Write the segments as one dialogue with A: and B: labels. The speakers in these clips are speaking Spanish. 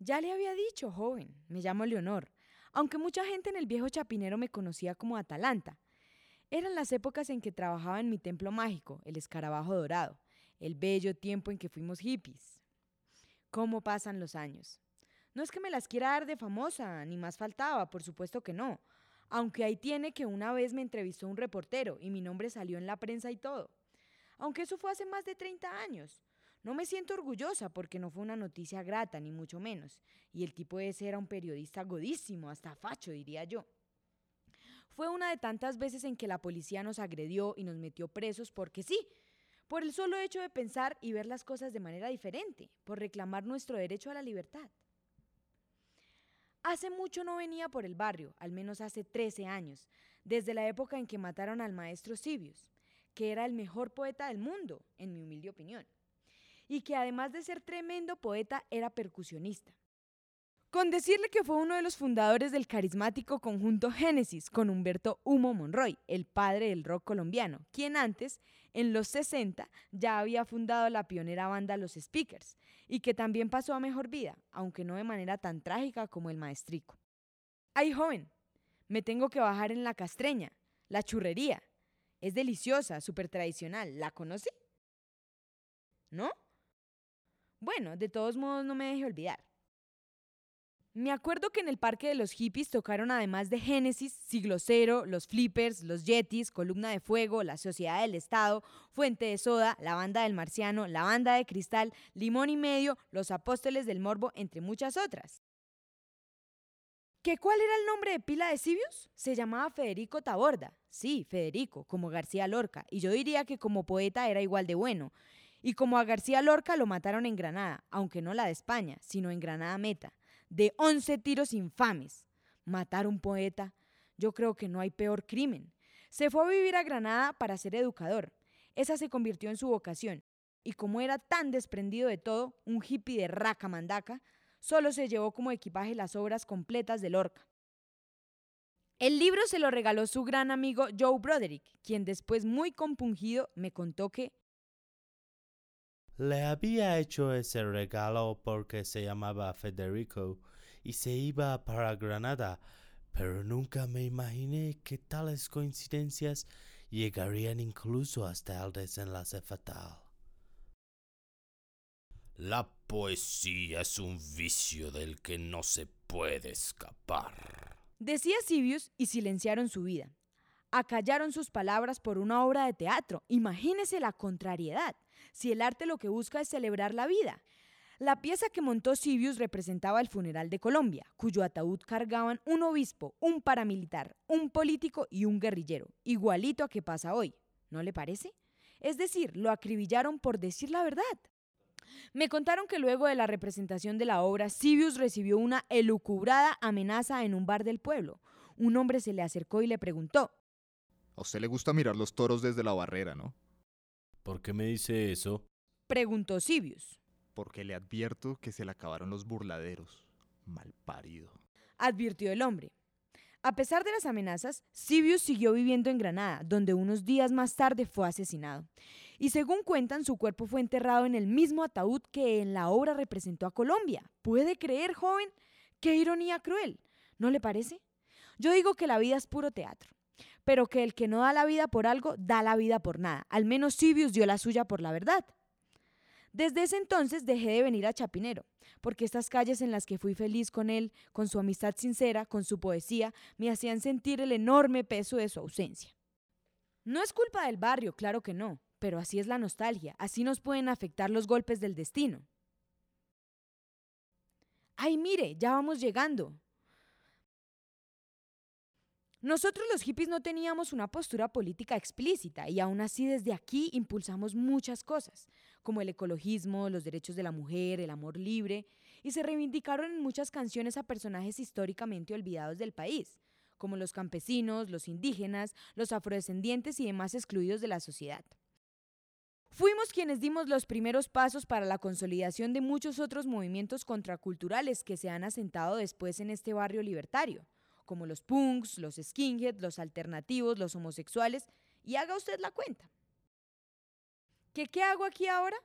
A: Ya le había dicho, joven, me llamo Leonor, aunque mucha gente en el viejo chapinero me conocía como Atalanta. Eran las épocas en que trabajaba en mi templo mágico, el escarabajo dorado, el bello tiempo en que fuimos hippies. ¿Cómo pasan los años? No es que me las quiera dar de famosa, ni más faltaba, por supuesto que no. Aunque ahí tiene que una vez me entrevistó un reportero y mi nombre salió en la prensa y todo. Aunque eso fue hace más de 30 años. No me siento orgullosa porque no fue una noticia grata, ni mucho menos. Y el tipo ese era un periodista godísimo, hasta facho, diría yo. Fue una de tantas veces en que la policía nos agredió y nos metió presos porque sí, por el solo hecho de pensar y ver las cosas de manera diferente, por reclamar nuestro derecho a la libertad. Hace mucho no venía por el barrio, al menos hace 13 años, desde la época en que mataron al maestro Sibius, que era el mejor poeta del mundo, en mi humilde opinión y que además de ser tremendo poeta era percusionista. Con decirle que fue uno de los fundadores del carismático conjunto Génesis con Humberto Humo Monroy, el padre del rock colombiano, quien antes, en los 60, ya había fundado la pionera banda Los Speakers y que también pasó a mejor vida, aunque no de manera tan trágica como el maestrico. ¡Ay, joven! Me tengo que bajar en la castreña, la churrería. Es deliciosa, súper tradicional. ¿La conoce? ¿No? Bueno, de todos modos no me deje olvidar. Me acuerdo que en el Parque de los Hippies tocaron además de Génesis, Siglo Cero, Los Flippers, Los Yetis, Columna de Fuego, La Sociedad del Estado, Fuente de Soda, La Banda del Marciano, La Banda de Cristal, Limón y Medio, Los Apóstoles del Morbo, entre muchas otras. ¿Qué cuál era el nombre de pila de Sibius? Se llamaba Federico Taborda. Sí, Federico, como García Lorca, y yo diría que como poeta era igual de bueno. Y como a García Lorca lo mataron en Granada, aunque no la de España, sino en Granada Meta, de 11 tiros infames. Matar un poeta, yo creo que no hay peor crimen. Se fue a vivir a Granada para ser educador. Esa se convirtió en su vocación. Y como era tan desprendido de todo, un hippie de raca mandaca, solo se llevó como equipaje las obras completas de Lorca. El libro se lo regaló su gran amigo Joe Broderick, quien después muy compungido me contó que
B: le había hecho ese regalo porque se llamaba Federico y se iba para Granada, pero nunca me imaginé que tales coincidencias llegarían incluso hasta el desenlace fatal.
C: La poesía es un vicio del que no se puede escapar.
A: Decía Sibius y silenciaron su vida. Acallaron sus palabras por una obra de teatro. Imagínese la contrariedad, si el arte lo que busca es celebrar la vida. La pieza que montó Sibius representaba el funeral de Colombia, cuyo ataúd cargaban un obispo, un paramilitar, un político y un guerrillero, igualito a que pasa hoy. ¿No le parece? Es decir, lo acribillaron por decir la verdad. Me contaron que luego de la representación de la obra, Sibius recibió una elucubrada amenaza en un bar del pueblo. Un hombre se le acercó y le preguntó,
D: a usted le gusta mirar los toros desde la barrera, ¿no?
B: ¿Por qué me dice eso?
A: Preguntó Sibius.
D: Porque le advierto que se le acabaron los burladeros. Malparido.
A: Advirtió el hombre. A pesar de las amenazas, Sibius siguió viviendo en Granada, donde unos días más tarde fue asesinado. Y según cuentan, su cuerpo fue enterrado en el mismo ataúd que en la obra representó a Colombia. ¿Puede creer, joven? ¡Qué ironía cruel! ¿No le parece? Yo digo que la vida es puro teatro pero que el que no da la vida por algo, da la vida por nada. Al menos Sibius dio la suya por la verdad. Desde ese entonces dejé de venir a Chapinero, porque estas calles en las que fui feliz con él, con su amistad sincera, con su poesía, me hacían sentir el enorme peso de su ausencia. No es culpa del barrio, claro que no, pero así es la nostalgia, así nos pueden afectar los golpes del destino. ¡Ay, mire, ya vamos llegando! Nosotros los hippies no teníamos una postura política explícita y aún así desde aquí impulsamos muchas cosas, como el ecologismo, los derechos de la mujer, el amor libre, y se reivindicaron en muchas canciones a personajes históricamente olvidados del país, como los campesinos, los indígenas, los afrodescendientes y demás excluidos de la sociedad. Fuimos quienes dimos los primeros pasos para la consolidación de muchos otros movimientos contraculturales que se han asentado después en este barrio libertario como los punks, los skinheads, los alternativos, los homosexuales, y haga usted la cuenta. ¿Qué, ¿Qué hago aquí ahora?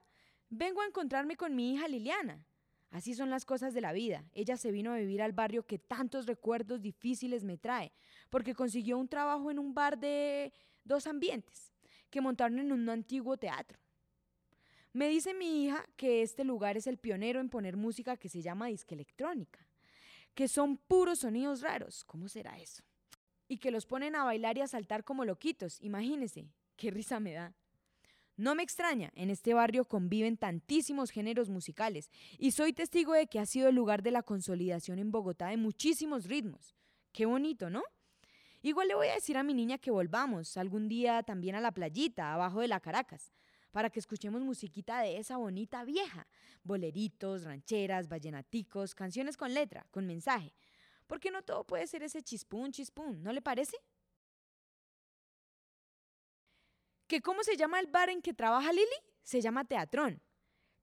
A: Vengo a encontrarme con mi hija Liliana. Así son las cosas de la vida. Ella se vino a vivir al barrio que tantos recuerdos difíciles me trae, porque consiguió un trabajo en un bar de dos ambientes, que montaron en un antiguo teatro. Me dice mi hija que este lugar es el pionero en poner música que se llama disque electrónica, que son puros sonidos raros. ¿Cómo será eso? Y que los ponen a bailar y a saltar como loquitos. Imagínese, qué risa me da. No me extraña, en este barrio conviven tantísimos géneros musicales y soy testigo de que ha sido el lugar de la consolidación en Bogotá de muchísimos ritmos. Qué bonito, ¿no? Igual le voy a decir a mi niña que volvamos algún día también a la playita, abajo de la Caracas, para que escuchemos musiquita de esa bonita vieja. Boleritos, rancheras, vallenaticos, canciones con letra, con mensaje. Porque no todo puede ser ese chispún, chispún, ¿no le parece? ¿Que cómo se llama el bar en que trabaja Lili? Se llama Teatrón.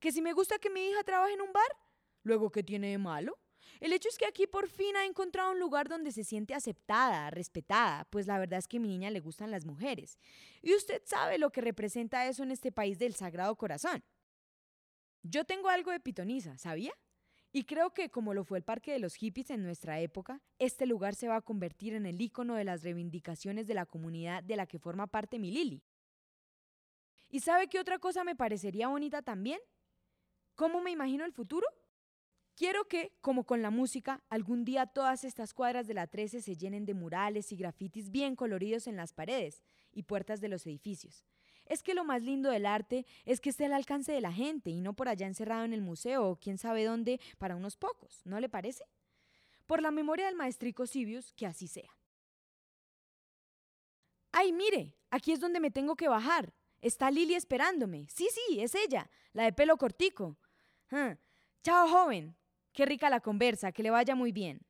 A: ¿Que si me gusta que mi hija trabaje en un bar? Luego, ¿qué tiene de malo? El hecho es que aquí por fin ha encontrado un lugar donde se siente aceptada, respetada, pues la verdad es que a mi niña le gustan las mujeres. Y usted sabe lo que representa eso en este país del Sagrado Corazón. Yo tengo algo de pitoniza, ¿sabía? Y creo que como lo fue el Parque de los Hippies en nuestra época, este lugar se va a convertir en el icono de las reivindicaciones de la comunidad de la que forma parte mi Lili. ¿Y sabe qué otra cosa me parecería bonita también? ¿Cómo me imagino el futuro? Quiero que, como con la música, algún día todas estas cuadras de la 13 se llenen de murales y grafitis bien coloridos en las paredes y puertas de los edificios. Es que lo más lindo del arte es que esté al alcance de la gente y no por allá encerrado en el museo o quién sabe dónde para unos pocos, ¿no le parece? Por la memoria del maestrico Sibius, que así sea. ¡Ay, mire! Aquí es donde me tengo que bajar. Está Lili esperándome. Sí, sí, es ella, la de pelo cortico. Chao, joven. Qué rica la conversa, que le vaya muy bien.